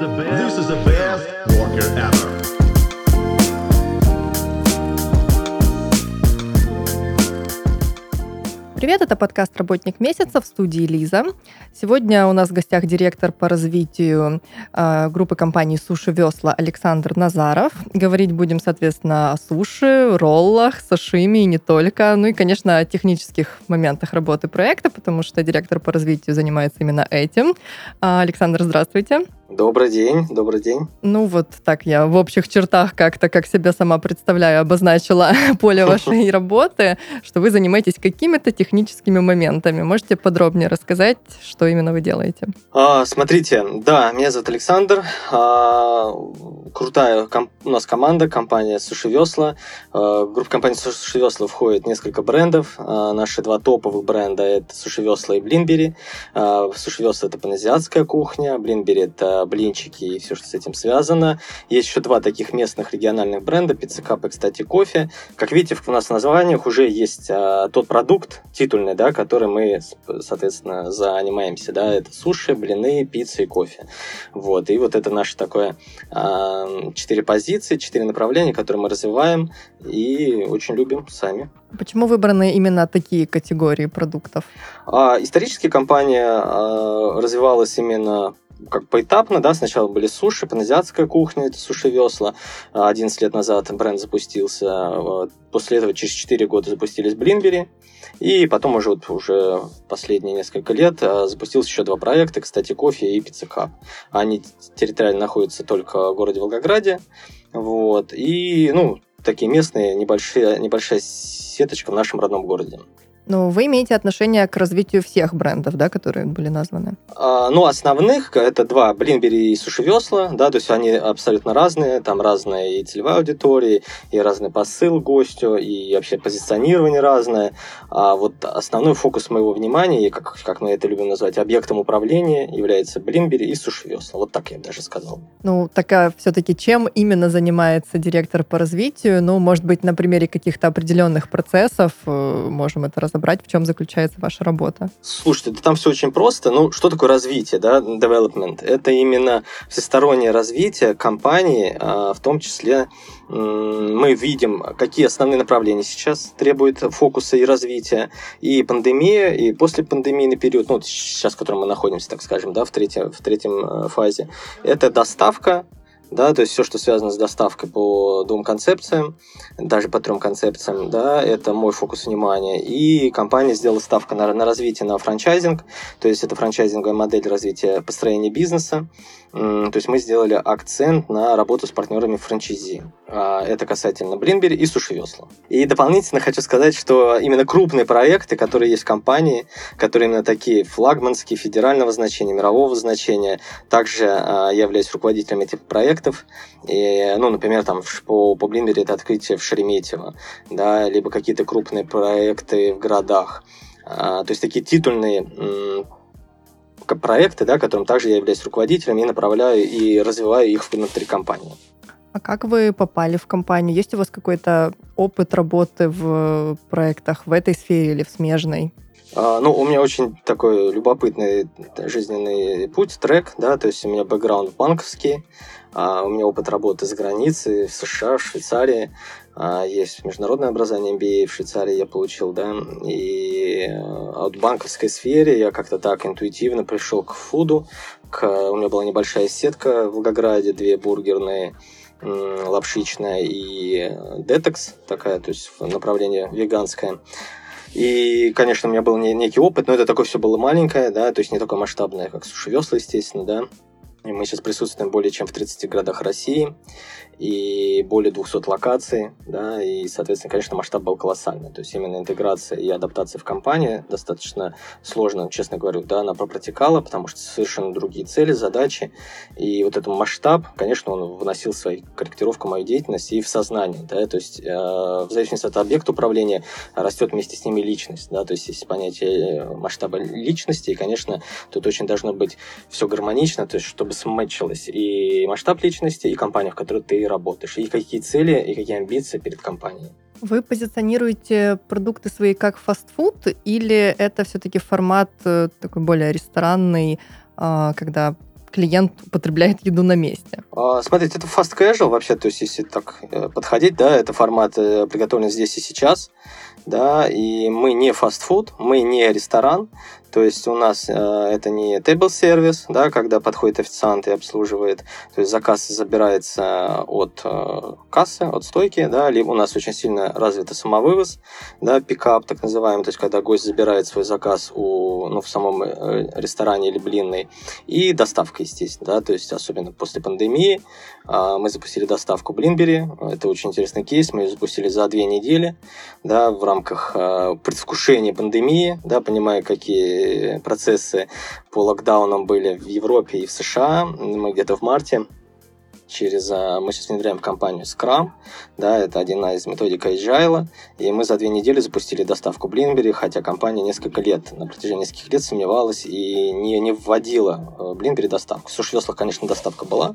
This is the best worker ever. Привет, это подкаст «Работник месяца» в студии Лиза. Сегодня у нас в гостях директор по развитию э, группы компаний «Суши Весла» Александр Назаров. Говорить будем, соответственно, о суши, роллах, сашими и не только. Ну и, конечно, о технических моментах работы проекта, потому что директор по развитию занимается именно этим. А, Александр, здравствуйте. Добрый день, добрый день. Ну вот так я в общих чертах как-то, как себя сама представляю, обозначила поле вашей работы, что вы занимаетесь какими-то техническими моментами. Можете подробнее рассказать, что именно вы делаете? А, смотрите, да, меня зовут Александр. А, крутая ком- у нас команда, компания Суши Весла. А, в группу компании Суши Весла входит несколько брендов. А, наши два топовых бренда это Суши Весла и Блинбери. А, Суши Весла это паназиатская кухня, Блинбери это блинчики и все, что с этим связано. Есть еще два таких местных региональных бренда, пиццекап и, кстати, кофе. Как видите, у нас в названиях уже есть а, тот продукт титульный, да, который мы, соответственно, занимаемся. Да, это суши, блины, пицца и кофе. Вот. И вот это наше такое а, четыре позиции, четыре направления, которые мы развиваем и очень любим сами. Почему выбраны именно такие категории продуктов? А, исторически компания а, развивалась именно как поэтапно, да, сначала были суши, паназиатская кухня, это суши-весла. 11 лет назад бренд запустился, после этого через 4 года запустились Блинбери, и потом уже, вот, уже последние несколько лет запустилось еще два проекта, кстати, кофе и пиццекап. Они территориально находятся только в городе Волгограде, вот, и, ну, такие местные, небольшие, небольшая сеточка в нашем родном городе. Но вы имеете отношение к развитию всех брендов, да, которые были названы? А, ну, основных это два, Блинбери и Суши Весла, да, то есть они абсолютно разные, там разная и целевая аудитория, и разный посыл гостю, и вообще позиционирование разное. А вот основной фокус моего внимания, и как, как мы это любим назвать, объектом управления является Блинбери и Суши Весла. Вот так я даже сказал. Ну, такая все-таки чем именно занимается директор по развитию? Ну, может быть, на примере каких-то определенных процессов э, можем это разобрать разобрать, в чем заключается ваша работа? Слушайте, да там все очень просто. Ну, что такое развитие, да, development? Это именно всестороннее развитие компании, а, в том числе мы видим, какие основные направления сейчас требуют фокуса и развития. И пандемия, и после пандемийный период, ну, сейчас, в котором мы находимся, так скажем, да, в, третьем, в третьем э, фазе, это доставка, да, то есть все, что связано с доставкой по двум концепциям, даже по трем концепциям, да, это мой фокус внимания. И компания сделала ставку на, на развитие на франчайзинг, то есть это франчайзинговая модель развития построения бизнеса. То есть мы сделали акцент на работу с партнерами франчайзи. А, это касательно Блинбери и Суши Весла. И дополнительно хочу сказать, что именно крупные проекты, которые есть в компании, которые именно такие флагманские, федерального значения, мирового значения, также а, я являюсь руководителем этих проектов. И, ну, например, там по, по Блинбери это открытие в Шереметьево, да, либо какие-то крупные проекты в городах. А, то есть такие титульные проекты, да, которым также я являюсь руководителем и направляю и развиваю их внутри компании. А как вы попали в компанию? Есть у вас какой-то опыт работы в проектах в этой сфере или в смежной? А, ну, у меня очень такой любопытный жизненный путь, трек, да, то есть у меня бэкграунд банковский, а, у меня опыт работы за границей, в США, в Швейцарии, есть международное образование MBA в Швейцарии я получил, да, и от банковской сфере я как-то так интуитивно пришел к фуду, к, у меня была небольшая сетка в Волгограде, две бургерные, лапшичная и детекс такая, то есть направление веганское. И, конечно, у меня был некий опыт, но это такое все было маленькое, да, то есть не такое масштабное, как суши весла, естественно, да. И мы сейчас присутствуем более чем в 30 городах России и более 200 локаций, да, и, соответственно, конечно, масштаб был колоссальный. То есть именно интеграция и адаптация в компании достаточно сложно, честно говорю, да, она протекала, потому что совершенно другие цели, задачи, и вот этот масштаб, конечно, он вносил свою корректировку в мою деятельность и в сознание, да, то есть э, в зависимости от объекта управления растет вместе с ними личность, да, то есть есть понятие масштаба личности, и, конечно, тут очень должно быть все гармонично, то есть чтобы смычилось и масштаб личности, и компания, в которой ты работаешь, и какие цели, и какие амбиции перед компанией. Вы позиционируете продукты свои как фастфуд, или это все-таки формат э, такой более ресторанный, а, когда клиент употребляет еду на месте? А, смотрите, это fast casual вообще, то есть если так э, подходить, да, это формат э, приготовлен здесь и сейчас, да, и мы не фастфуд, мы не ресторан, то есть у нас э, это не table сервис, да, когда подходит официант и обслуживает, то есть заказ забирается от э, кассы, от стойки, да, либо у нас очень сильно развит самовывоз, да, пикап так называемый, то есть когда гость забирает свой заказ у, ну, в самом э, ресторане или блинной, и доставка, естественно, да, то есть особенно после пандемии э, мы запустили доставку Блинбери, это очень интересный кейс, мы ее запустили за две недели, да, в рамках э, предвкушения пандемии, да, понимая, какие процессы по локдаунам были в Европе и в США. Мы где-то в марте через... А, мы сейчас внедряем компанию Scrum, да, это одна из методик Agile, и мы за две недели запустили доставку Блинбери, хотя компания несколько лет, на протяжении нескольких лет сомневалась и не, не вводила Блинбери доставку. В сушевеслах, конечно, доставка была,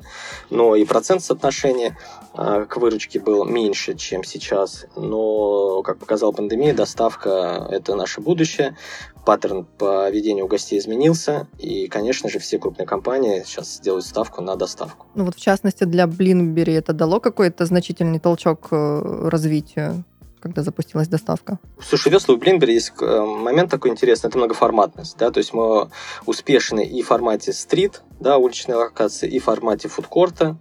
но и процент соотношения к выручке был меньше, чем сейчас, но, как показала пандемия, доставка – это наше будущее, паттерн поведения у гостей изменился, и, конечно же, все крупные компании сейчас делают ставку на доставку. Ну вот, в частности, для Блинбери это дало какой-то значительный толчок э, развитию? когда запустилась доставка? Слушай, весла у Блинбери есть э, момент такой интересный, это многоформатность, да, то есть мы успешны и в формате стрит, да, уличной локации, и в формате фудкорта,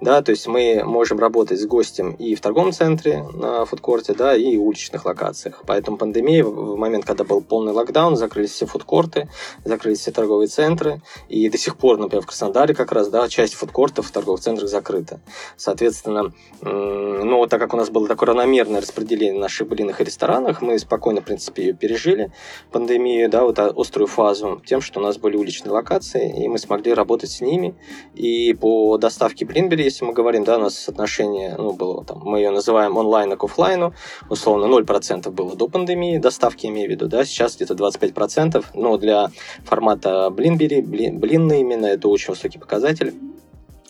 да, то есть мы можем работать с гостем и в торговом центре на фудкорте, да, и в уличных локациях. Поэтому пандемия, в момент, когда был полный локдаун, закрылись все фудкорты, закрылись все торговые центры, и до сих пор, например, в Краснодаре как раз, да, часть фудкортов в торговых центрах закрыта. Соответственно, ну, так как у нас было такое равномерное распределение наших блинах и ресторанах, мы спокойно, в принципе, ее пережили, пандемию, да, вот острую фазу, тем, что у нас были уличные локации, и мы смогли работать с ними. И по доставке Блинбери если мы говорим, да, у нас соотношение, ну, было там, мы ее называем онлайн к офлайну, условно 0% было до пандемии, доставки имею в виду, да, сейчас где-то 25%, но для формата Блинбери, блин, блинный именно, это очень высокий показатель.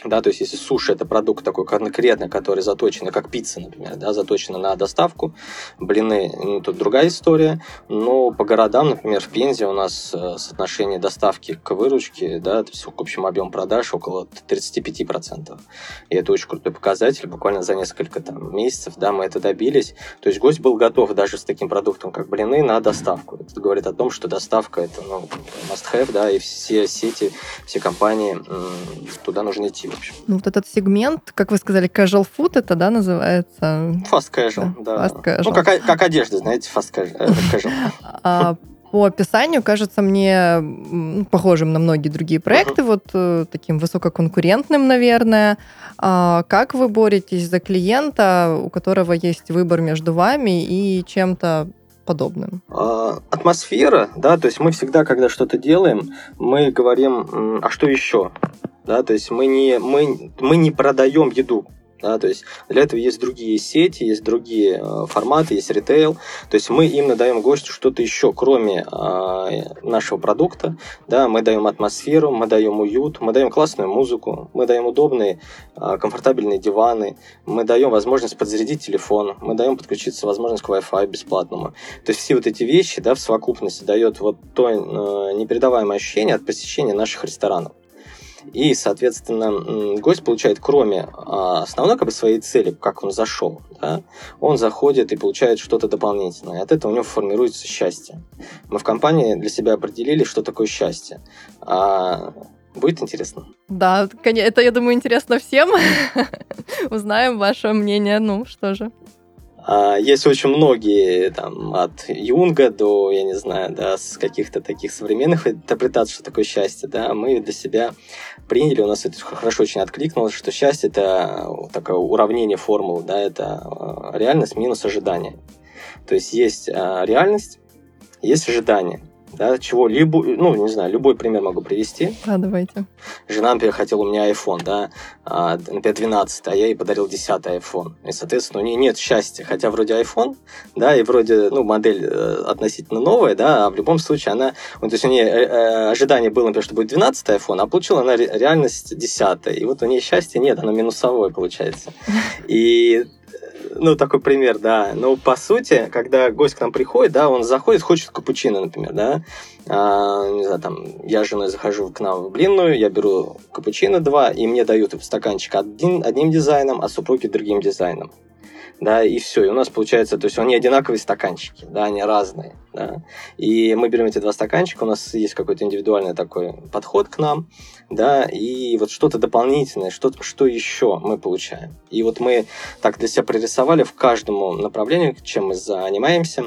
Да, то есть если суши это продукт такой конкретный, который заточен, как пицца, например, да, заточена на доставку, блины, ну, тут другая история, но по городам, например, в Пензе у нас э, соотношение доставки к выручке, да, то есть к общему объему продаж около 35%. И это очень крутой показатель, буквально за несколько там, месяцев, да, мы это добились. То есть гость был готов даже с таким продуктом, как блины, на доставку. Это говорит о том, что доставка это, ну, must-have, да, и все сети, все компании туда нужно идти в общем. Ну, вот этот сегмент, как вы сказали, casual food, это, да, называется? Fast casual, да. Fast casual. Ну, как, как одежда, знаете, fast casual. Э, а, по описанию кажется мне похожим на многие другие проекты, uh-huh. вот э, таким высококонкурентным, наверное. А как вы боретесь за клиента, у которого есть выбор между вами и чем-то подобным? А, атмосфера, да, то есть мы всегда, когда что-то делаем, мы говорим, а что еще? Да, то есть мы не, мы, мы не продаем еду, да, то есть для этого есть другие сети, есть другие э, форматы, есть ритейл. То есть мы им даем гостю что-то еще, кроме э, нашего продукта. Да, мы даем атмосферу, мы даем уют, мы даем классную музыку, мы даем удобные, э, комфортабельные диваны, мы даем возможность подзарядить телефон, мы даем подключиться возможность к Wi-Fi бесплатному. То есть все вот эти вещи да, в совокупности дает вот то э, непередаваемое ощущение от посещения наших ресторанов. И, соответственно, гость получает, кроме а, основной как бы, своей цели, как он зашел, да, он заходит и получает что-то дополнительное. От этого у него формируется счастье. Мы в компании для себя определили, что такое счастье. А Будет интересно. Да, это, я думаю, интересно всем. Узнаем ваше мнение. Ну, что же. А, есть очень многие, там, от Юнга до, я не знаю, да, с каких-то таких современных интерпретаций, что такое счастье, да, мы для себя приняли, у нас это хорошо очень откликнулось, что счастье – это такое уравнение формул, да, это а, реальность минус ожидание. То есть есть а, реальность, есть ожидание да, чего-либо, ну, не знаю, любой пример могу привести. Да, давайте. Жена, например, хотела у меня iPhone, да, а, например, 12, а я ей подарил 10 iPhone. И, соответственно, у нее нет счастья, хотя вроде iPhone, да, и вроде, ну, модель э, относительно новая, да, а в любом случае она, ну, то есть у нее э, э, ожидание было, например, что будет 12 iPhone, а получила она реальность 10. И вот у нее счастья нет, она минусовое получается. И ну, такой пример, да. Но по сути, когда гость к нам приходит, да, он заходит, хочет капучино, например, да. А, не знаю, там, я с женой захожу к нам в блинную, я беру капучино два, и мне дают стаканчик один, одним дизайном, а супруги другим дизайном да, и все. И у нас получается, то есть они одинаковые стаканчики, да, они разные, да. И мы берем эти два стаканчика, у нас есть какой-то индивидуальный такой подход к нам, да, и вот что-то дополнительное, что, что еще мы получаем. И вот мы так для себя прорисовали в каждому направлению, чем мы занимаемся,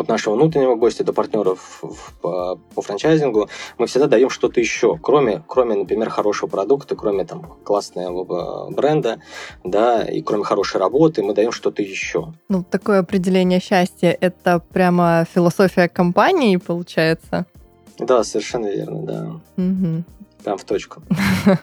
от нашего внутреннего гостя до партнеров по, по франчайзингу, мы всегда даем что-то еще, кроме, кроме, например, хорошего продукта, кроме там классного э, бренда, да, и кроме хорошей работы, мы даем что-то еще. Ну, такое определение счастья – это прямо философия компании, получается? Да, совершенно верно, да. Угу. Прям в точку.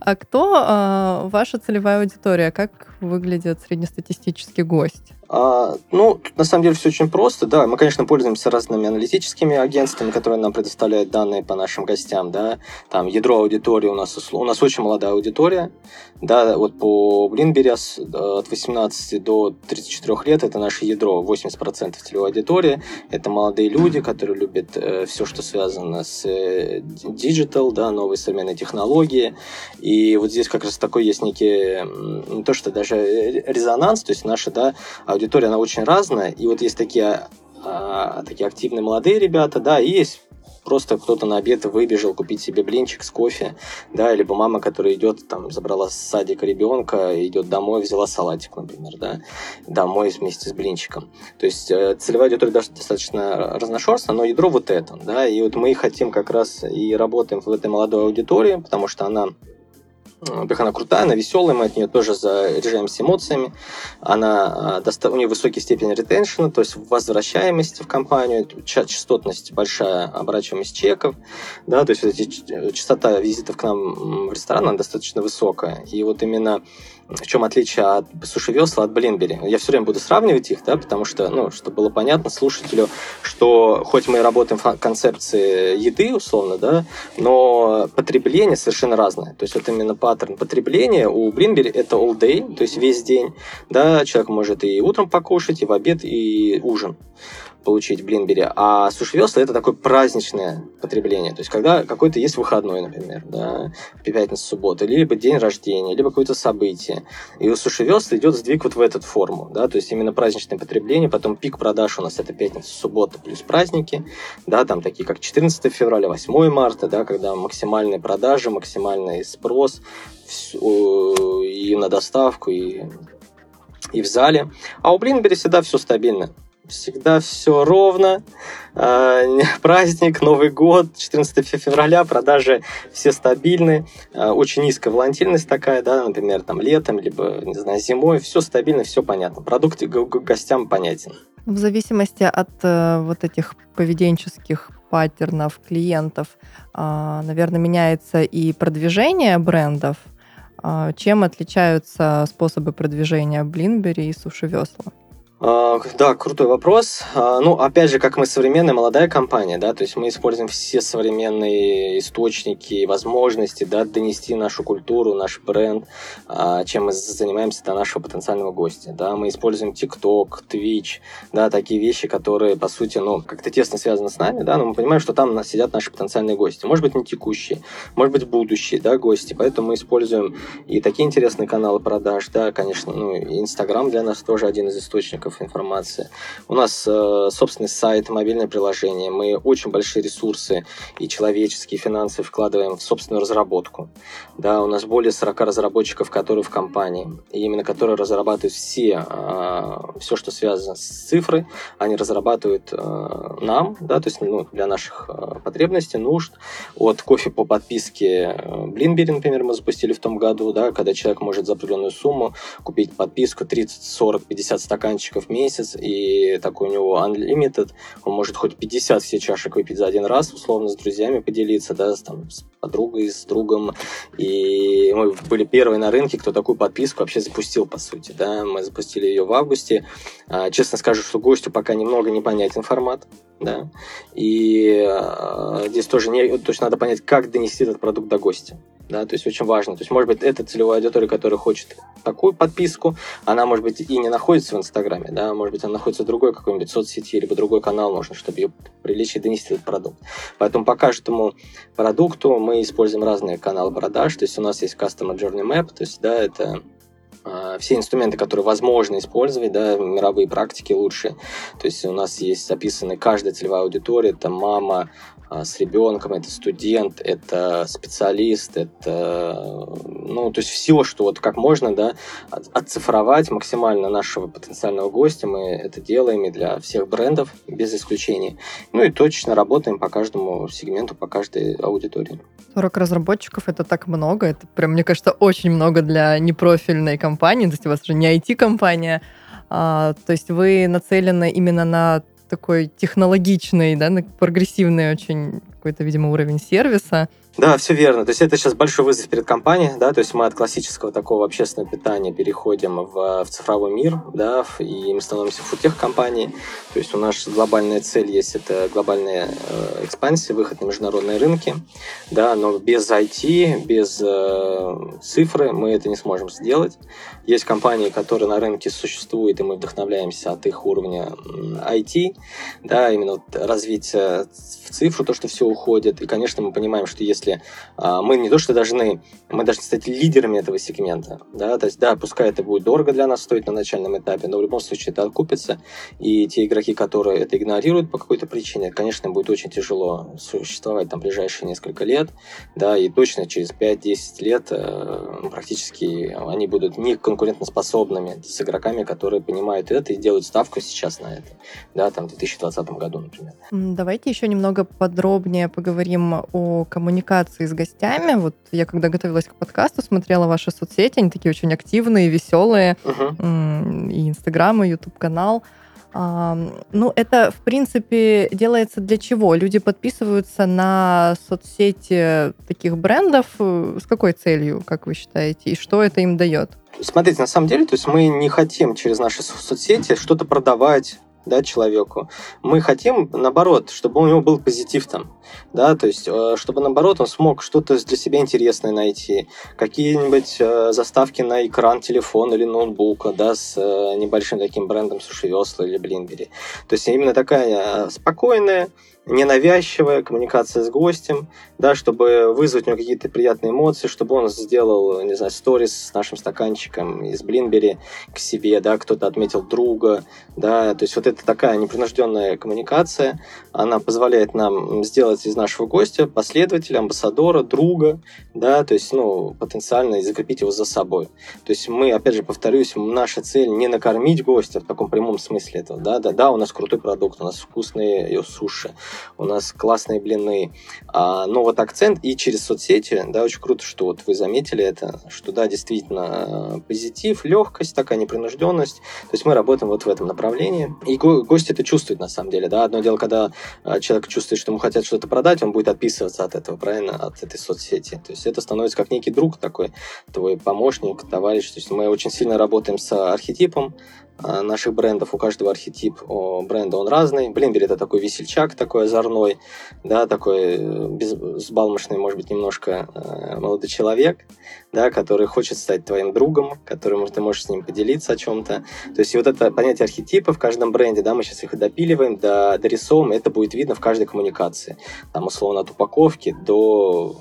А кто а, ваша целевая аудитория? Как выглядит среднестатистический гость? А, ну, на самом деле все очень просто, да. Мы, конечно, пользуемся разными аналитическими агентствами, которые нам предоставляют данные по нашим гостям, да. Там ядро аудитории у нас у нас очень молодая аудитория, да. Вот по Блинбери от 18 до 34 лет это наше ядро, 80% целевой аудитории. Это молодые люди, которые любят э, все, что связано с э, да, новые современные технологии. И вот здесь как раз такой есть некий, не то что даже резонанс, то есть наша, да, аудитория, она очень разная, и вот есть такие, а, такие активные молодые ребята, да, и есть просто кто-то на обед выбежал купить себе блинчик с кофе, да, либо мама, которая идет, там, забрала с садика ребенка, идет домой, взяла салатик, например, да, домой вместе с блинчиком. То есть э, целевая аудитория достаточно разношерстная, но ядро вот это, да, и вот мы хотим как раз и работаем в этой молодой аудитории, потому что она во-первых, она крутая, она веселая, мы от нее тоже заряжаемся эмоциями. Она, а, у нее высокий степень ретеншена, то есть возвращаемость в компанию, частотность большая, оборачиваемость чеков, да, то есть вот эти, частота визитов к нам в ресторан, она достаточно высокая. И вот именно в чем отличие от суши весла от блинбери. Я все время буду сравнивать их, да, потому что, ну, чтобы было понятно слушателю, что хоть мы и работаем в концепции еды, условно, да, но потребление совершенно разное. То есть вот именно паттерн потребления у блинбери это all day, то есть весь день, да, человек может и утром покушать, и в обед, и ужин получить в Блинбере, а суши-весла это такое праздничное потребление. То есть, когда какой-то есть выходной, например, да, пятница, суббота, либо день рождения, либо какое-то событие. И у суши-весла идет сдвиг вот в эту форму, да, то есть именно праздничное потребление, потом пик продаж у нас это пятница, суббота плюс праздники, да, там такие как 14 февраля, 8 марта, да, когда максимальные продажи, максимальный спрос и на доставку, и и в зале. А у Блинбери всегда все стабильно всегда все ровно. А, праздник, Новый год, 14 февраля, продажи все стабильны. А, очень низкая волатильность такая, да, например, там летом, либо, не знаю, зимой. Все стабильно, все понятно. Продукт гостям понятен. В зависимости от э, вот этих поведенческих паттернов клиентов, э, наверное, меняется и продвижение брендов. Чем отличаются способы продвижения Блинбери и Суши Весла? А, да, крутой вопрос. А, ну, опять же, как мы современная молодая компания, да, то есть мы используем все современные источники и возможности, да, донести нашу культуру, наш бренд, а, чем мы занимаемся до нашего потенциального гостя, да. Мы используем TikTok, Twitch, да, такие вещи, которые, по сути, ну, как-то тесно связаны с нами, да, но мы понимаем, что там сидят наши потенциальные гости. Может быть, не текущие, может быть, будущие, да, гости. Поэтому мы используем и такие интересные каналы продаж, да, конечно, ну, Инстаграм для нас тоже один из источников источников информации. У нас э, собственный сайт, мобильное приложение. Мы очень большие ресурсы и человеческие, и финансы вкладываем в собственную разработку. Да, у нас более 40 разработчиков, которые в компании, и именно которые разрабатывают все, э, все, что связано с цифрой, они разрабатывают э, нам, да, то есть ну, для наших э, потребностей, нужд. От кофе по подписке Блинбери, например, мы запустили в том году, да, когда человек может за определенную сумму купить подписку 30, 40, 50 стаканчиков чашек в месяц, и такой у него unlimited, он может хоть 50 все чашек выпить за один раз, условно, с друзьями поделиться, да, с, там, с подругой, с другом, и мы были первые на рынке, кто такую подписку вообще запустил, по сути, да, мы запустили ее в августе. А, честно скажу, что гостю пока немного непонятен формат, да, и а, здесь тоже не, то есть надо понять, как донести этот продукт до гостя да, то есть очень важно. То есть, может быть, это целевая аудитория, которая хочет такую подписку, она, может быть, и не находится в Инстаграме, да, может быть, она находится в другой какой-нибудь соцсети, либо другой канал нужно, чтобы ее привлечь и донести этот продукт. Поэтому по каждому продукту мы используем разные каналы продаж, то есть у нас есть Customer Journey Map, то есть, да, это а, все инструменты, которые возможно использовать, да, мировые практики лучшие. То есть у нас есть записаны каждая целевая аудитория, это мама, с ребенком, это студент, это специалист, это, ну, то есть все, что вот как можно, да, отцифровать максимально нашего потенциального гостя, мы это делаем и для всех брендов, без исключения. Ну и точно работаем по каждому сегменту, по каждой аудитории. 40 разработчиков — это так много, это прям, мне кажется, очень много для непрофильной компании, то есть у вас же не IT-компания, а, то есть вы нацелены именно на такой технологичный, да, прогрессивный очень какой-то, видимо, уровень сервиса. Да, все верно. То есть это сейчас большой вызов перед компанией, да, то есть мы от классического такого общественного питания переходим в, в цифровой мир, да, и мы становимся футех-компанией. То есть у нас глобальная цель есть, это глобальная э, экспансия, выход на международные рынки, да, но без IT, без э, цифры мы это не сможем сделать. Есть компании, которые на рынке существуют, и мы вдохновляемся от их уровня IT, да, именно вот развитие в цифру, то, что все уходит. И, конечно, мы понимаем, что если а, мы не то, что должны, мы должны стать лидерами этого сегмента, да, то есть, да, пускай это будет дорого для нас стоить на начальном этапе, но в любом случае это окупится, и те игроки, которые это игнорируют по какой-то причине, конечно, будет очень тяжело существовать там ближайшие несколько лет, да, и точно через 5-10 лет э, практически они будут не конкурентоспособными с игроками, которые понимают это и делают ставку сейчас на это, да, там в 2020 году, например. Давайте еще немного подробнее поговорим о коммуникации с гостями. Вот я когда готовилась к подкасту, смотрела ваши соцсети, они такие очень активные, веселые, uh-huh. и Инстаграм, и Ютуб-канал. Ну, это, в принципе, делается для чего? Люди подписываются на соцсети таких брендов. Э, с какой целью, как вы считаете? И что это им дает? Смотрите, на самом деле, то есть мы не хотим через наши соцсети что-то продавать, да, человеку. Мы хотим, наоборот, чтобы у него был позитив там, да, то есть, э, чтобы, наоборот, он смог что-то для себя интересное найти, какие-нибудь э, заставки на экран телефона или ноутбука, да, с э, небольшим таким брендом Суши Весла или Блинбери. То есть, именно такая спокойная, ненавязчивая коммуникация с гостем, да, чтобы вызвать у него какие-то приятные эмоции, чтобы он сделал, не знаю, сторис с нашим стаканчиком из Блинбери к себе, да, кто-то отметил друга, да, то есть вот это такая непринужденная коммуникация, она позволяет нам сделать из нашего гостя последователя, амбассадора, друга, да, то есть, ну, потенциально закрепить его за собой. То есть мы, опять же, повторюсь, наша цель не накормить гостя в таком прямом смысле этого, да, да, да, у нас крутой продукт, у нас вкусные суши, у нас классные блины, а, но вот акцент и через соцсети, да, очень круто, что вот вы заметили это, что да, действительно позитив, легкость, такая непринужденность, то есть мы работаем вот в этом направлении, и го- гость это чувствует на самом деле, да, одно дело, когда а, человек чувствует, что ему хотят что-то продать, он будет отписываться от этого, правильно, от этой соцсети, то есть это становится как некий друг такой, твой помощник, товарищ, то есть мы очень сильно работаем с архетипом, наших брендов, у каждого архетип бренда он разный. Блинбери это такой весельчак, такой озорной, да, такой э, сбалмошный, может быть, немножко э, молодой человек, да, который хочет стать твоим другом, которым ты можешь с ним поделиться о чем-то. То есть и вот это понятие архетипа в каждом бренде, да, мы сейчас их допиливаем, до, дорисовываем, это будет видно в каждой коммуникации. Там, условно, от упаковки до,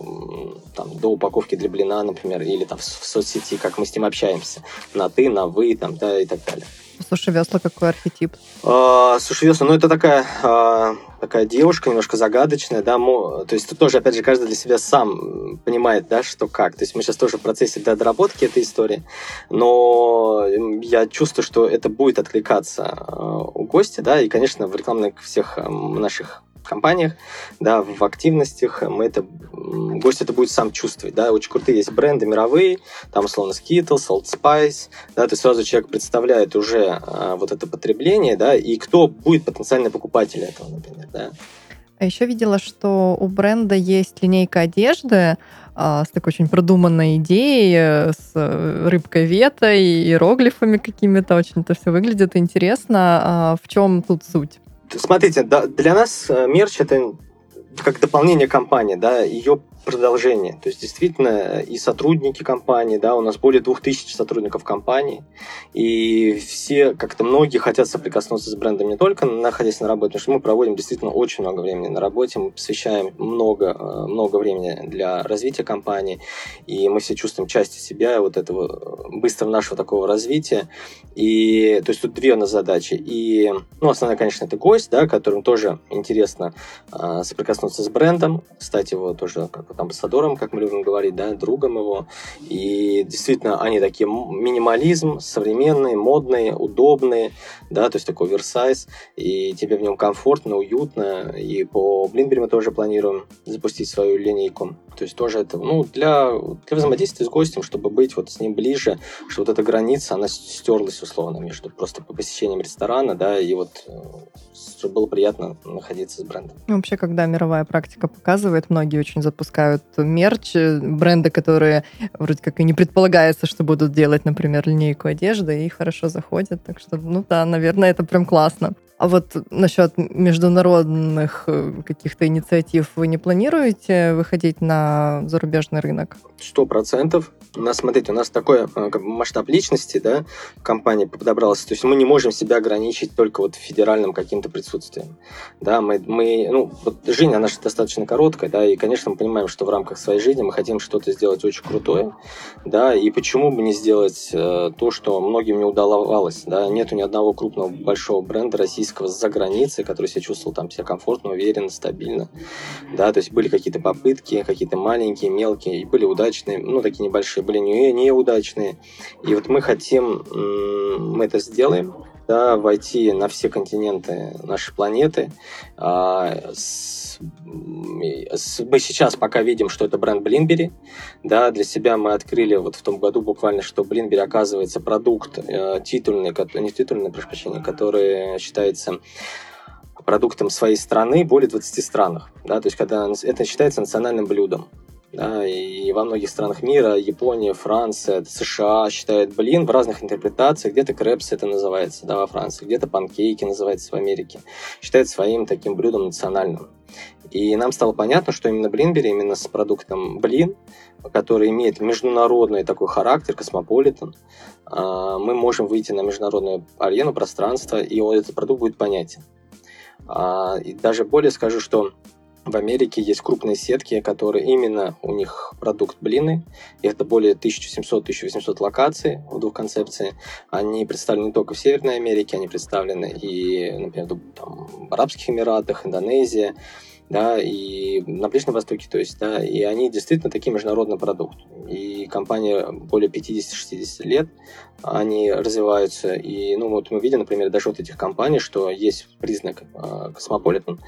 там, до упаковки для блина, например, или там в соцсети, как мы с ним общаемся. На ты, на вы, там, да, и так далее. Суши весла какой архетип? А, суши ну это такая а, такая девушка немножко загадочная, да, то есть тут тоже, опять же, каждый для себя сам понимает, да, что как. То есть мы сейчас тоже в процессе да, доработки этой истории, но я чувствую, что это будет откликаться а, у гостя, да, и, конечно, в рекламных всех наших компаниях, да, в активностях мы это, гость это будет сам чувствовать, да, очень крутые есть бренды мировые, там, условно, Skittles, Old Spice, да, то сразу человек представляет уже а, вот это потребление, да, и кто будет потенциальный покупатель этого, например, да. А еще видела, что у бренда есть линейка одежды а, с такой очень продуманной идеей, э, с э, рыбкой ветой, иероглифами какими-то. Очень это все выглядит интересно. А в чем тут суть? Смотрите, для нас э, мерч это как дополнение компании, да, ее продолжение. То есть действительно и сотрудники компании, да, у нас более 2000 сотрудников компании, и все, как-то многие хотят соприкоснуться с брендом не только находясь на работе, потому что мы проводим действительно очень много времени на работе, мы посвящаем много, э, много времени для развития компании, и мы все чувствуем частью себя вот этого быстрого нашего такого развития. И то есть тут две у нас задачи. И, ну, основная, конечно, это гость, да, которым тоже интересно э, соприкоснуться с брендом, стать его тоже как амбассадором, как мы любим говорить, да, другом его. И действительно, они такие минимализм, современные, модные, удобные, да, то есть такой оверсайз, и тебе в нем комфортно, уютно. И по Блинбери мы тоже планируем запустить свою линейку. То есть тоже это, ну, для, для взаимодействия с гостем, чтобы быть вот с ним ближе, чтобы вот эта граница, она стерлась условно между просто по посещением ресторана, да, и вот э, чтобы было приятно находиться с брендом. Вообще, когда мировая практика показывает, многие очень запускают мерч, э, бренды, которые вроде как и не предполагается, что будут делать, например, линейку одежды, и хорошо заходят. Так что, ну да, наверное, это прям классно. А вот насчет международных э, каких-то инициатив вы не планируете выходить на зарубежный рынок? Сто процентов. У нас, смотрите, у нас такой э, масштаб личности, да, компания подобралась. То есть мы не можем себя ограничить только вот федеральным каким-то присутствием. Да, мы, мы, ну, вот жизнь, она же достаточно короткая, да, и, конечно, мы понимаем, что в рамках своей жизни мы хотим что-то сделать очень крутое, да, и почему бы не сделать э, то, что многим не удавалось, да, нету ни одного крупного большого бренда российского российского за границей, который себя чувствовал там себя комфортно, уверенно, стабильно. Да, то есть были какие-то попытки, какие-то маленькие, мелкие, и были удачные, ну, такие небольшие, были не, неудачные. И вот мы хотим, мы это сделаем, да, войти на все континенты нашей планеты. А, с, мы сейчас пока видим, что это бренд Блинбери. Да, для себя мы открыли вот в том году буквально, что Блинбери оказывается продукт э, титульный, не титульный, прошу прощения, который считается продуктом своей страны более 20 странах. Да, то есть когда это считается национальным блюдом да, и во многих странах мира, Япония, Франция, США считают блин в разных интерпретациях, где-то крепс это называется, да, во Франции, где-то панкейки называется в Америке, считают своим таким блюдом национальным. И нам стало понятно, что именно Блинбери, именно с продуктом блин, который имеет международный такой характер, космополитен, а, мы можем выйти на международную арену, пространство, и этот продукт будет понятен. А, и даже более скажу, что в Америке есть крупные сетки, которые именно у них продукт блины. Это более 1700-1800 локаций в двух концепции. Они представлены не только в Северной Америке, они представлены и, например, там, в Арабских Эмиратах, Индонезия, да, и на Ближнем Востоке, то есть, да, и они действительно такие международный продукт. И компания более 50-60 лет, они развиваются, и, ну, вот мы видим, например, даже вот этих компаний, что есть признак э, Cosmopolitan,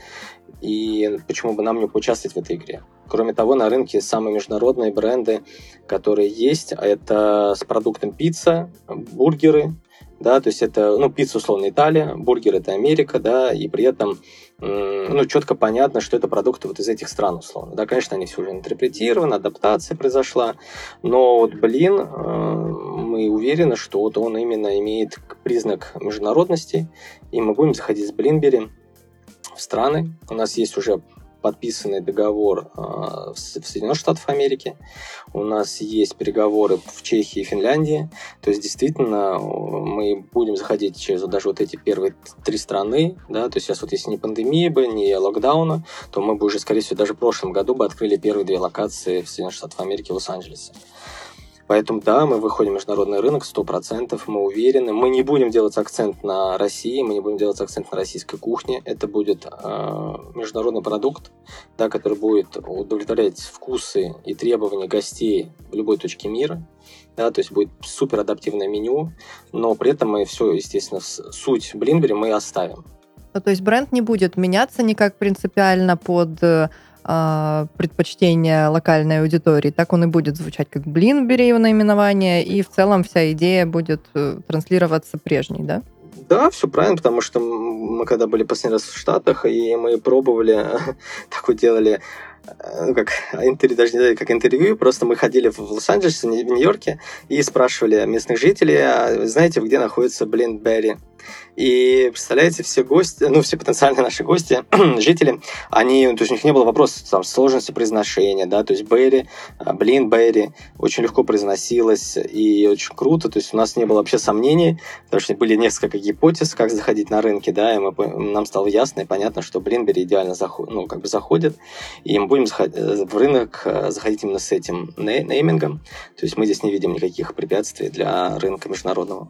и почему бы нам не поучаствовать в этой игре. Кроме того, на рынке самые международные бренды, которые есть, это с продуктом пицца, бургеры, да, то есть это, ну, пицца, условно, Италия, бургер это Америка, да, и при этом, ну, четко понятно, что это продукты вот из этих стран, условно, да, конечно, они все уже интерпретированы, адаптация произошла, но вот, блин, э, мы уверены, что вот он именно имеет признак международности, и мы будем заходить с Блинбери страны, у нас есть уже подписанный договор а, в Соединенных Штатах Америки. У нас есть переговоры в Чехии и Финляндии. То есть, действительно, мы будем заходить через даже вот эти первые три страны. Да? То есть, сейчас вот если не пандемия бы, не локдауна, то мы бы уже, скорее всего, даже в прошлом году бы открыли первые две локации в Соединенных Штатах Америки в Лос-Анджелесе. Поэтому да, мы выходим в международный рынок 100%, мы уверены. Мы не будем делать акцент на России, мы не будем делать акцент на российской кухне. Это будет э, международный продукт, да, который будет удовлетворять вкусы и требования гостей в любой точке мира. Да, то есть будет супер адаптивное меню, но при этом мы все, естественно, суть Блинбери мы оставим. То есть бренд не будет меняться никак принципиально под э, а, предпочтения локальной аудитории, так он и будет звучать как Блинбери его наименование, и в целом вся идея будет э, транслироваться прежней, да? Да, все правильно, потому что мы когда были последний раз в Штатах, и мы пробовали, так вот делали ну, как интервью, даже не знаю, как интервью, просто мы ходили в Лос-Анджелесе, в Нью-Йорке и спрашивали местных жителей, а знаете, где находится Блиндберри? И представляете, все гости, ну, все потенциальные наши гости, жители, они, то есть у них не было вопроса там, сложности произношения, да, то есть Берри, а, блин, Берри, очень легко произносилось и очень круто, то есть у нас не было вообще сомнений, потому что были несколько гипотез, как заходить на рынки, да, и мы, нам стало ясно и понятно, что Блинбери идеально заход, ну, как бы заходит, и мы будем э, в рынок э, заходить именно с этим неймингом, то есть мы здесь не видим никаких препятствий для рынка международного.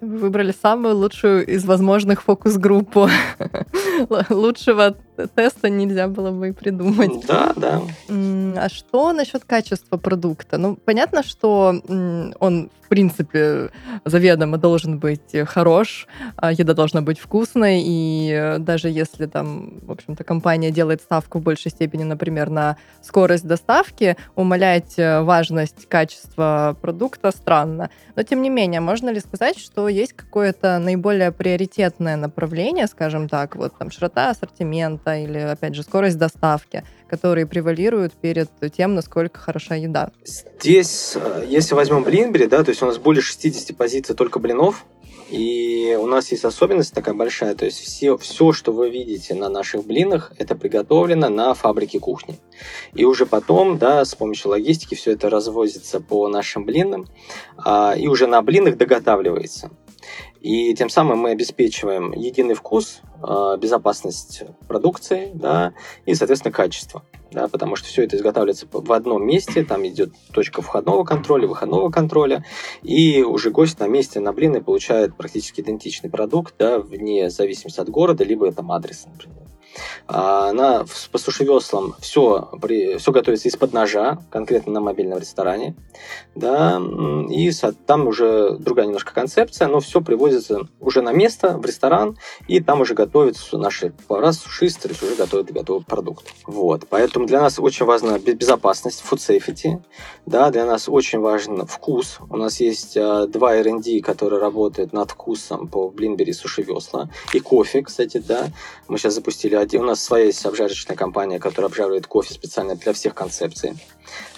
Вы выбрали самую лучшую из возможных фокус-группу. Лучшего теста нельзя было бы и придумать. Да, да. А что насчет качества продукта? Ну, понятно, что он, в принципе, заведомо должен быть хорош, а еда должна быть вкусной, и даже если там, в общем-то, компания делает ставку в большей степени, например, на скорость доставки, умалять э, важность качества продукта странно. Но, тем не менее, можно ли сказать, что есть какое-то наиболее приоритетное направление, скажем так, вот там широта ассортимента или, опять же, скорость доставки, которые превалируют перед тем, насколько хороша еда. Здесь, э, если возьмем Блинбери, да, то есть у нас более 60 позиций только блинов, и у нас есть особенность такая большая, то есть все, все, что вы видите на наших блинах, это приготовлено на фабрике кухни. И уже потом, да, с помощью логистики все это развозится по нашим блинам, а, и уже на блинах доготавливается. И тем самым мы обеспечиваем единый вкус, а, безопасность продукции да, и, соответственно, качество. Да, потому что все это изготавливается в одном месте, там идет точка входного контроля, выходного контроля, и уже гость на месте на блины получает практически идентичный продукт, да, вне зависимости от города, либо там адрес, например. А, на, по сушевеслам все, при, все готовится из-под ножа, конкретно на мобильном ресторане. Да, и там уже другая немножко концепция, но все привозится уже на место, в ресторан, и там уже готовятся наши повара, сушисты, уже готовят готовый продукт. Вот. Поэтому для нас очень важна безопасность, food safety. Да, для нас очень важен вкус. У нас есть а, два R&D, которые работают над вкусом по Блинбери сушевесла. И кофе, кстати, да. Мы сейчас запустили один. У нас своя есть обжарочная компания, которая обжаривает кофе специально для всех концепций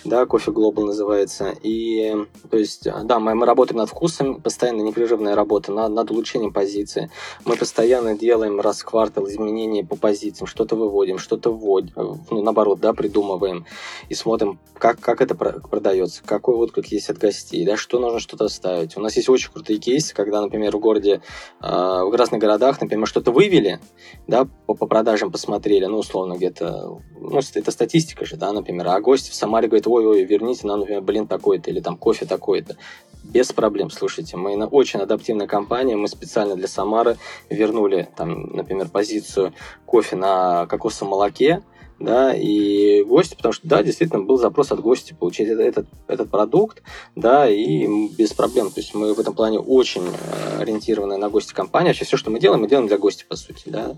да, кофе Global называется. И, то есть, да, мы, мы работаем над вкусом, постоянно непрерывная работа над, над улучшением позиции. Мы постоянно делаем раз в квартал изменения по позициям, что-то выводим, что-то вводим, ну, наоборот, да, придумываем и смотрим, как, как это продается, какой отклик есть от гостей, да, что нужно что-то ставить. У нас есть очень крутые кейсы, когда, например, в городе, э, в разных городах, например, что-то вывели, да, по, по продажам посмотрели, ну, условно, где-то, ну, это статистика же, да, например, а гости в Самаре говорят, ой-ой, верните нам, например, блин такой-то или там кофе такой-то. Без проблем, слушайте, мы на очень адаптивная компания, мы специально для Самары вернули, там, например, позицию кофе на кокосовом молоке, да, и гости, потому что, да, действительно, был запрос от гостя получить этот, этот продукт, да, и без проблем. То есть мы в этом плане очень э, ориентированы на гости компании. Вообще все, что мы делаем, мы делаем для гостя, по сути, да.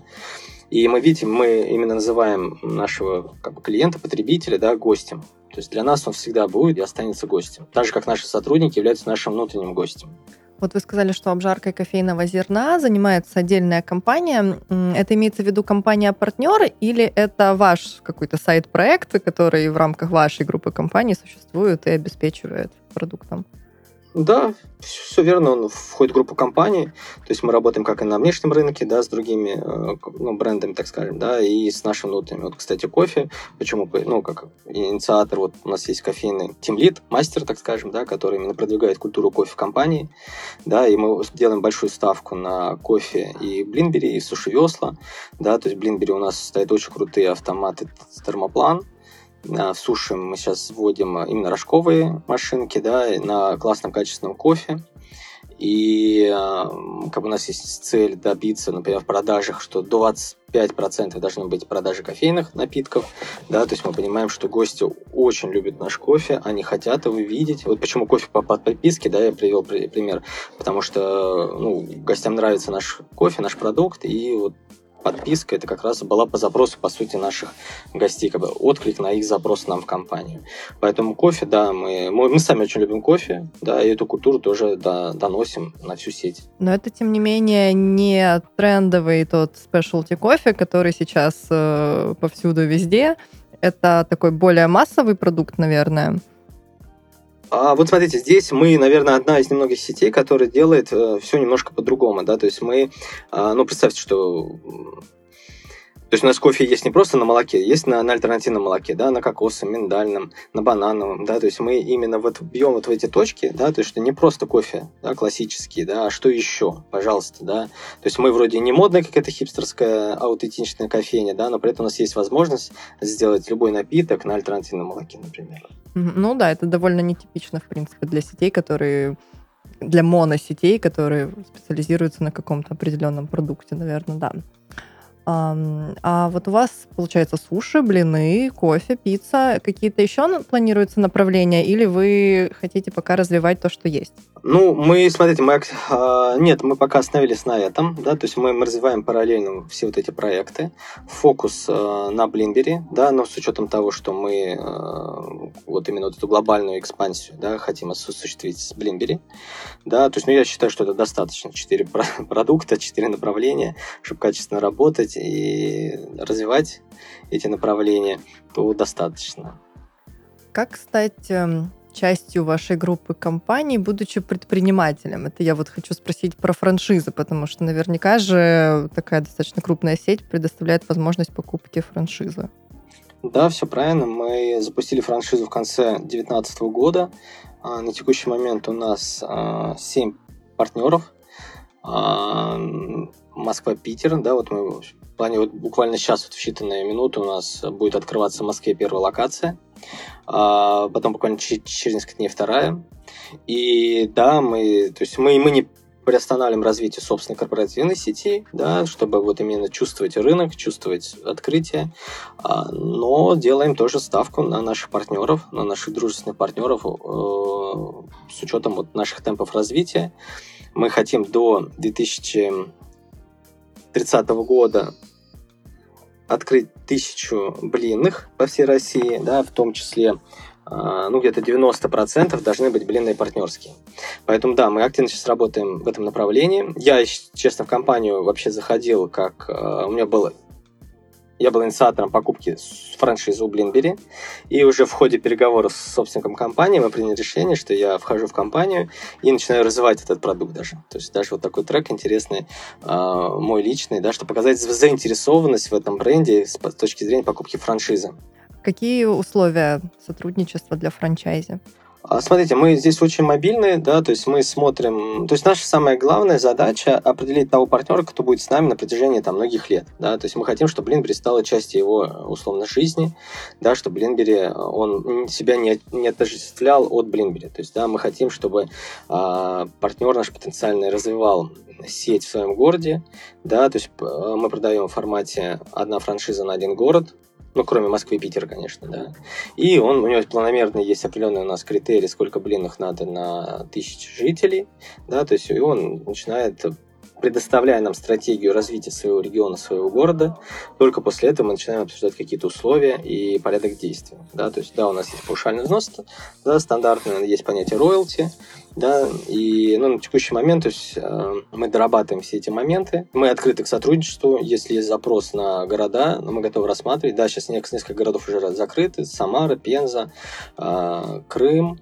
И мы видим, мы именно называем нашего как бы, клиента, потребителя, да, гостем. То есть для нас он всегда будет и останется гостем. Так же, как наши сотрудники являются нашим внутренним гостем. Вот вы сказали, что обжаркой кофейного зерна занимается отдельная компания. Это имеется в виду компания-партнер или это ваш какой-то сайт-проект, который в рамках вашей группы компаний существует и обеспечивает продуктом? Да, все верно, он входит в группу компаний, то есть мы работаем как и на внешнем рынке, да, с другими э, ну, брендами, так скажем, да, и с нашим внутренним. Вот, кстати, кофе, почему, ну, как инициатор, вот у нас есть кофейный тимлит, мастер, так скажем, да, который именно продвигает культуру кофе в компании, да, и мы делаем большую ставку на кофе и блинбери, и суши-весла, да, то есть блинбери у нас стоят очень крутые автоматы термоплан, в суши мы сейчас вводим именно рожковые машинки, да, на классном качественном кофе. И как бы у нас есть цель добиться, например, в продажах, что 25% должны быть продажи кофейных напитков. Да, то есть мы понимаем, что гости очень любят наш кофе, они хотят его видеть. Вот почему кофе по подписке, да, я привел пример. Потому что ну, гостям нравится наш кофе, наш продукт, и вот подписка, это как раз была по запросу, по сути, наших гостей, как бы отклик на их запрос нам в компанию. Поэтому кофе, да, мы, мы, мы сами очень любим кофе, да, и эту культуру тоже да, доносим на всю сеть. Но это, тем не менее, не трендовый тот specialty кофе, который сейчас э, повсюду везде. Это такой более массовый продукт, наверное. А вот смотрите, здесь мы, наверное, одна из немногих сетей, которая делает э, все немножко по-другому, да, то есть мы, э, ну, представьте, что то есть у нас кофе есть не просто на молоке, есть на, на альтернативном молоке, да, на кокосовом, миндальном, на банановом, да, то есть мы именно вот бьем вот в эти точки, да, то есть что не просто кофе, да, классический, да, а что еще, пожалуйста, да. То есть мы вроде не модная какая-то хипстерская аутентичная кофейня, да, но при этом у нас есть возможность сделать любой напиток на альтернативном молоке, например. Ну да, это довольно нетипично, в принципе, для сетей, которые для моносетей, которые специализируются на каком-то определенном продукте, наверное, да. А вот у вас, получается, суши, блины, кофе, пицца. Какие-то еще планируются направления или вы хотите пока развивать то, что есть? Ну, мы, смотрите, мы, э, нет, мы пока остановились на этом, да, то есть мы, мы развиваем параллельно все вот эти проекты. Фокус э, на Блинбери, да, но с учетом того, что мы э, вот именно вот эту глобальную экспансию, да, хотим осуществить с Блинбери, да, то есть, ну, я считаю, что это достаточно. Четыре продукта, четыре направления, чтобы качественно работать и развивать эти направления, то достаточно. Как стать эм, частью вашей группы компаний, будучи предпринимателем? Это я вот хочу спросить про франшизы, потому что наверняка же такая достаточно крупная сеть предоставляет возможность покупки франшизы. Да, все правильно. Мы запустили франшизу в конце 2019 года. А, на текущий момент у нас 7 а, партнеров. А, Москва-Питер, да, вот мы плане вот буквально сейчас, вот в считанные минуты у нас будет открываться в Москве первая локация, а потом буквально через несколько дней вторая. И да, мы, то есть мы, мы не приостанавливаем развитие собственной корпоративной сети, да, чтобы вот именно чувствовать рынок, чувствовать открытие, а, но делаем тоже ставку на наших партнеров, на наших дружественных партнеров э, с учетом вот наших темпов развития. Мы хотим до 2030 года открыть тысячу блинных по всей России, да, в том числе а, ну, где-то 90% должны быть блинные партнерские. Поэтому, да, мы активно сейчас работаем в этом направлении. Я, честно, в компанию вообще заходил, как а, у меня было я был инициатором покупки франшизы у Блинбери, и уже в ходе переговоров с собственником компании мы приняли решение, что я вхожу в компанию и начинаю развивать этот продукт даже. То есть даже вот такой трек интересный, э, мой личный, да, чтобы показать заинтересованность в этом бренде с точки зрения покупки франшизы. Какие условия сотрудничества для франчайзи? А, смотрите, мы здесь очень мобильные, да, то есть мы смотрим, то есть наша самая главная задача определить того партнера, кто будет с нами на протяжении там многих лет, да, то есть мы хотим, чтобы Блинбери стала частью его условно жизни, да, чтобы Блинбери, он себя не, не отождествлял от Блинбери, то есть, да, мы хотим, чтобы а, партнер наш потенциальный развивал сеть в своем городе, да, то есть мы продаем в формате одна франшиза на один город, ну, кроме Москвы и Питера, конечно, да. И он, у него планомерно есть определенный у нас критерий, сколько блинных надо на тысячу жителей, да, то есть и он начинает предоставляя нам стратегию развития своего региона, своего города, только после этого мы начинаем обсуждать какие-то условия и порядок действий. Да? То есть, да, у нас есть паушальный взнос, да, стандартный, есть понятие роялти, да, и ну, на текущий момент то есть, э, мы дорабатываем все эти моменты, мы открыты к сотрудничеству, если есть запрос на города, мы готовы рассматривать, да, сейчас несколько городов уже закрыты, Самара, Пенза, э, Крым,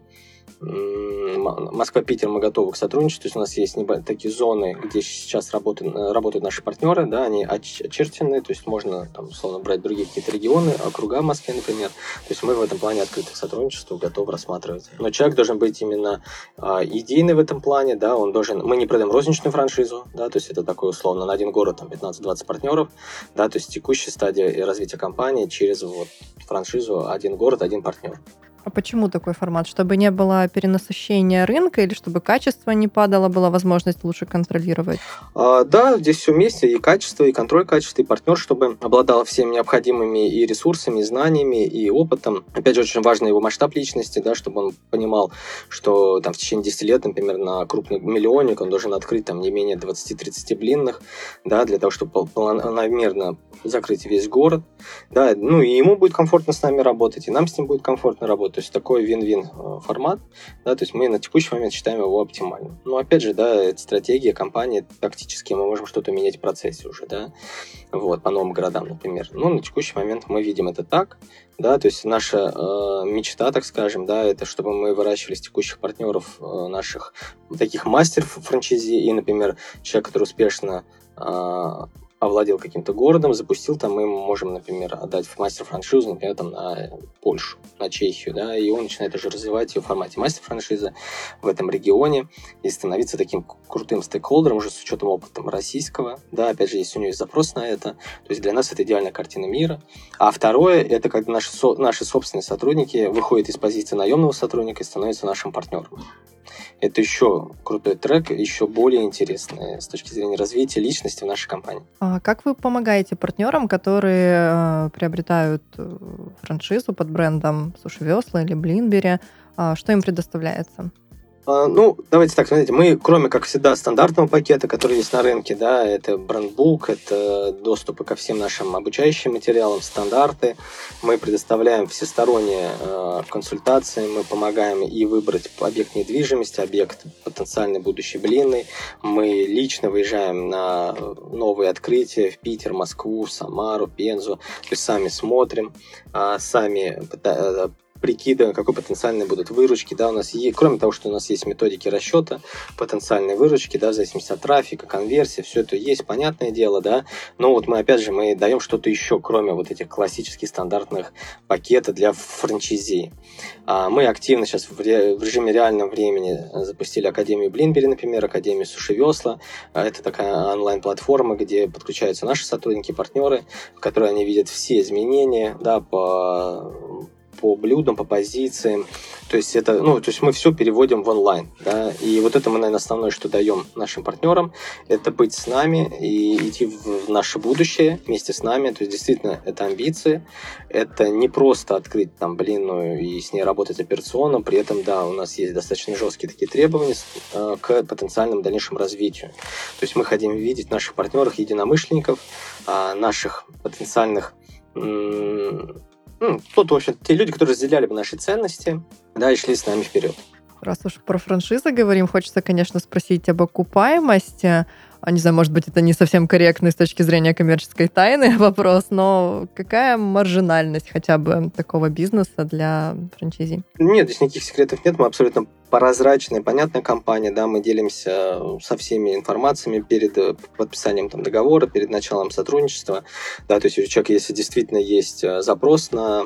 Москва-Питер мы готовы к сотрудничеству. То есть у нас есть такие зоны, где сейчас работают, работают наши партнеры, да, они очерчены, то есть можно, там, условно, брать другие какие-то регионы, округа Москвы, например. То есть мы в этом плане открыты к сотрудничеству, готовы рассматривать. Но человек должен быть именно а, идейный в этом плане, да, он должен... Мы не продаем розничную франшизу, да, то есть это такой, условно, на один город, там, 15-20 партнеров, да, то есть текущая стадия развития компании через вот франшизу один город, один партнер. А почему такой формат? Чтобы не было перенасыщения рынка или чтобы качество не падало, была возможность лучше контролировать? А, да, здесь все вместе, и качество, и контроль качества, и партнер, чтобы обладал всеми необходимыми и ресурсами, и знаниями, и опытом. Опять же, очень важно его масштаб личности, да, чтобы он понимал, что там в течение 10 лет, например, на крупный миллионник он должен открыть там не менее 20-30 блинных, да, для того, чтобы планомерно закрыть весь город, да, ну и ему будет комфортно с нами работать, и нам с ним будет комфортно работать. То есть такой вин-вин э, формат, да, то есть мы на текущий момент считаем его оптимальным. Но опять же, да, это стратегия компании, тактически мы можем что-то менять в процессе уже, да, вот, по новым городам, например. Ну, на текущий момент мы видим это так, да, то есть наша э, мечта, так скажем, да, это чтобы мы выращивали с текущих партнеров э, наших таких мастеров франчайзи и, например, человек, который успешно э, овладел каким-то городом, запустил там, мы можем, например, отдать в мастер-франшизу, например, там, на Польшу, на Чехию, да, и он начинает уже развивать ее в формате мастер-франшизы в этом регионе и становиться таким крутым стейкхолдером уже с учетом опыта российского, да, опять же, если у него есть запрос на это, то есть для нас это идеальная картина мира. А второе, это когда наши, наши собственные сотрудники выходят из позиции наемного сотрудника и становятся нашим партнером это еще крутой трек, еще более интересный с точки зрения развития личности в нашей компании. А как вы помогаете партнерам, которые э, приобретают э, франшизу под брендом Суши Весла или Блинбери? А что им предоставляется? А, ну, давайте так, смотрите, мы, кроме, как всегда, стандартного пакета, который есть на рынке, да, это брендбук, это доступы ко всем нашим обучающим материалам, стандарты, мы предоставляем всесторонние э, консультации, мы помогаем и выбрать объект недвижимости, объект потенциальной будущей блинной, мы лично выезжаем на новые открытия в Питер, Москву, Самару, Пензу, то есть сами смотрим, э, сами прикидываем, какой потенциальные будут выручки, да, у нас есть, кроме того, что у нас есть методики расчета потенциальной выручки, да, в зависимости от трафика, конверсии, все это есть, понятное дело, да, но вот мы, опять же, мы даем что-то еще, кроме вот этих классических стандартных пакетов для франчайзи. А мы активно сейчас в, режиме реального времени запустили Академию Блинбери, например, Академию Суши Весла, а это такая онлайн-платформа, где подключаются наши сотрудники, партнеры, в которой они видят все изменения, да, по по блюдам, по позициям. То есть это, ну, то есть мы все переводим в онлайн, да, и вот это мы, наверное, основное, что даем нашим партнерам, это быть с нами и идти в наше будущее вместе с нами, то есть действительно это амбиции, это не просто открыть там блинную и с ней работать операционно, при этом, да, у нас есть достаточно жесткие такие требования э, к потенциальному дальнейшему развитию. То есть мы хотим видеть наших партнеров, единомышленников, э, наших потенциальных ну, тут, в общем, те люди, которые разделяли бы наши ценности, да, и шли с нами вперед. Раз уж про франшизы говорим, хочется, конечно, спросить об окупаемости. А, не знаю, может быть, это не совсем корректный с точки зрения коммерческой тайны вопрос, но какая маржинальность хотя бы такого бизнеса для франчайзи? Нет, здесь никаких секретов нет, мы абсолютно прозрачная, понятная компания, да, мы делимся со всеми информациями перед э, подписанием там, договора, перед началом сотрудничества, да, то есть у человека, если действительно есть э, запрос на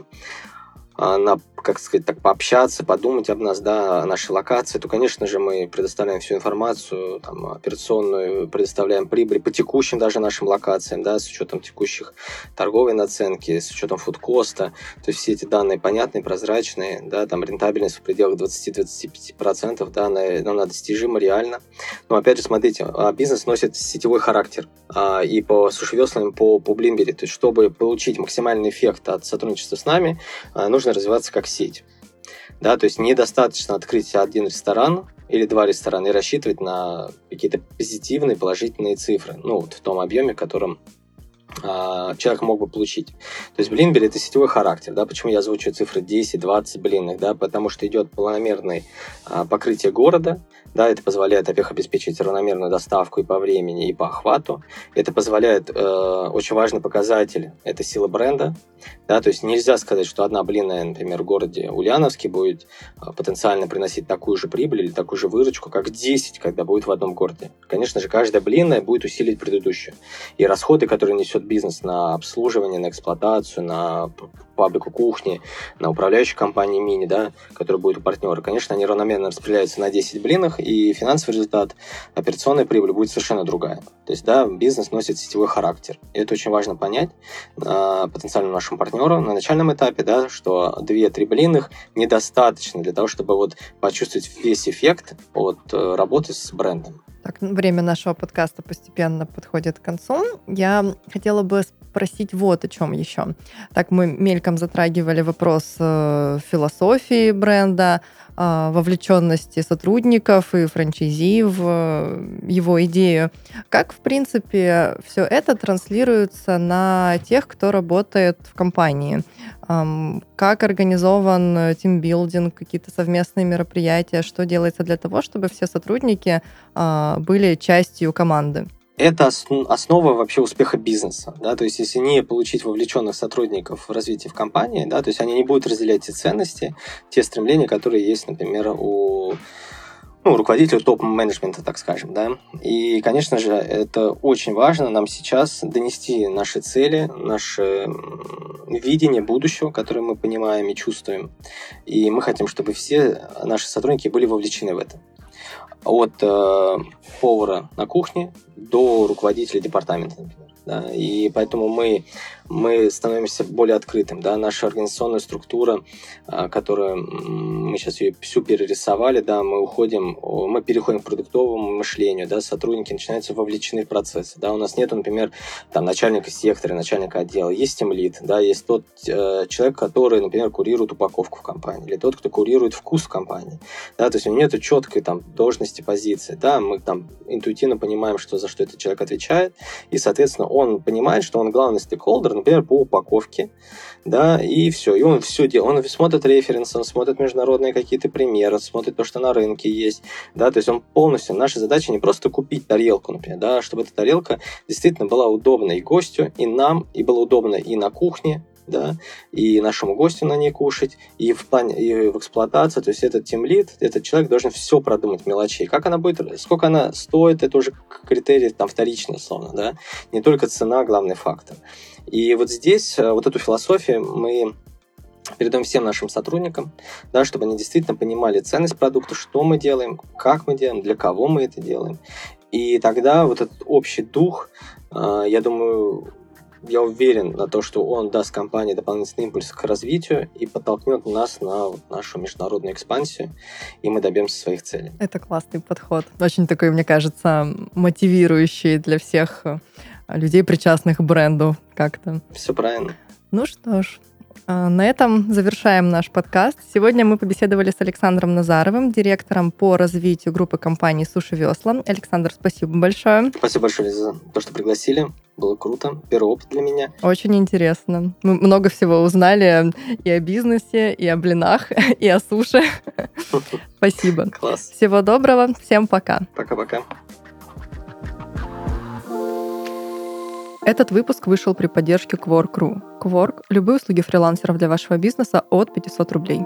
на, как сказать, так пообщаться, подумать об нас, да, о нашей локации, то, конечно же, мы предоставляем всю информацию, там, операционную, предоставляем прибыль по текущим даже нашим локациям, да, с учетом текущих торговой наценки, с учетом фудкоста, то есть все эти данные понятные, прозрачные, да, там рентабельность в пределах 20-25%, да, она, она достижима реально. Но, опять же, смотрите, а, бизнес носит сетевой характер, а, и по сушевеслам, по, по Блимбери, то есть чтобы получить максимальный эффект от сотрудничества с нами, нужно нужно развиваться как сеть. Да, то есть недостаточно открыть один ресторан или два ресторана и рассчитывать на какие-то позитивные, положительные цифры, ну, вот в том объеме, в котором а, человек мог бы получить. То есть Блинбери это сетевой характер, да, почему я озвучиваю цифры 10-20 блинных, да, потому что идет планомерное а, покрытие города, да, это позволяет, во-первых, обеспечить равномерную доставку и по времени, и по охвату. Это позволяет, э, очень важный показатель, это сила бренда. Да, то есть нельзя сказать, что одна блинная, например, в городе Ульяновске будет э, потенциально приносить такую же прибыль или такую же выручку, как 10, когда будет в одном городе. Конечно же, каждая блинная будет усилить предыдущую. И расходы, которые несет бизнес на обслуживание, на эксплуатацию, на фабрику кухни, на управляющую компанию мини, да, которая будет у партнера, конечно, они равномерно распределяются на 10 блинах, и финансовый результат, операционная прибыль будет совершенно другая. То есть, да, бизнес носит сетевой характер. И это очень важно понять э, потенциальному нашему партнеру на начальном этапе, да, что 2-3 блинных недостаточно для того, чтобы вот почувствовать весь эффект от э, работы с брендом. Так, время нашего подкаста постепенно подходит к концу. Я хотела бы спросить вот о чем еще. Так, мы мельком затрагивали вопрос э, философии бренда, э, вовлеченности сотрудников и франчайзи в э, его идею. Как, в принципе, все это транслируется на тех, кто работает в компании? как организован тимбилдинг, какие-то совместные мероприятия, что делается для того, чтобы все сотрудники а, были частью команды? Это основа вообще успеха бизнеса, да, то есть если не получить вовлеченных сотрудников в развитие в компании, да, то есть они не будут разделять те ценности, те стремления, которые есть, например, у ну, руководителю топ-менеджмента, так скажем, да. И, конечно же, это очень важно нам сейчас донести наши цели, наше видение будущего, которое мы понимаем и чувствуем. И мы хотим, чтобы все наши сотрудники были вовлечены в это. От э, повара на кухне до руководителя департамента, например. Да, и поэтому мы, мы становимся более открытым. Да, наша организационная структура, а, которую мы сейчас ее всю перерисовали, да, мы уходим, мы переходим к продуктовому мышлению, да, сотрудники начинаются вовлечены в процессы. Да, у нас нет, например, там, начальника сектора, начальника отдела, есть тимлит, да, есть тот э, человек, который, например, курирует упаковку в компании, или тот, кто курирует вкус в компании. Да, то есть у него нет четкой там, должности, позиции. Да, мы там интуитивно понимаем, что, за что этот человек отвечает, и, соответственно, он понимает, что он главный стейкхолдер, например, по упаковке, да, и все, и он все делает, он смотрит референсы, он смотрит международные какие-то примеры, смотрит то, что на рынке есть, да, то есть он полностью, наша задача не просто купить тарелку, например, да, чтобы эта тарелка действительно была удобна и гостю, и нам, и было удобно и на кухне, да, и нашему гостю на ней кушать, и в плане, и в эксплуатации, то есть этот тимлит, этот человек должен все продумать мелочей. Как она будет, сколько она стоит, это уже критерий там вторичный, условно, да, не только цена, главный фактор. И вот здесь э, вот эту философию мы передаем всем нашим сотрудникам, да, чтобы они действительно понимали ценность продукта, что мы делаем, как мы делаем, для кого мы это делаем. И тогда вот этот общий дух, э, я думаю, я уверен на то, что он даст компании дополнительный импульс к развитию и подтолкнет нас на вот нашу международную экспансию, и мы добьемся своих целей. Это классный подход. Очень такой, мне кажется, мотивирующий для всех э, людей, причастных к бренду как-то. Все правильно. Ну что ж, на этом завершаем наш подкаст. Сегодня мы побеседовали с Александром Назаровым, директором по развитию группы компаний «Суши Весла». Александр, спасибо большое. Спасибо большое за то, что пригласили. Было круто. Первый опыт для меня. Очень интересно. Мы много всего узнали и о бизнесе, и о блинах, и о суши. Спасибо. Класс. Всего доброго. Всем пока. Пока-пока. Этот выпуск вышел при поддержке Quark.ru. Quark – любые услуги фрилансеров для вашего бизнеса от 500 рублей.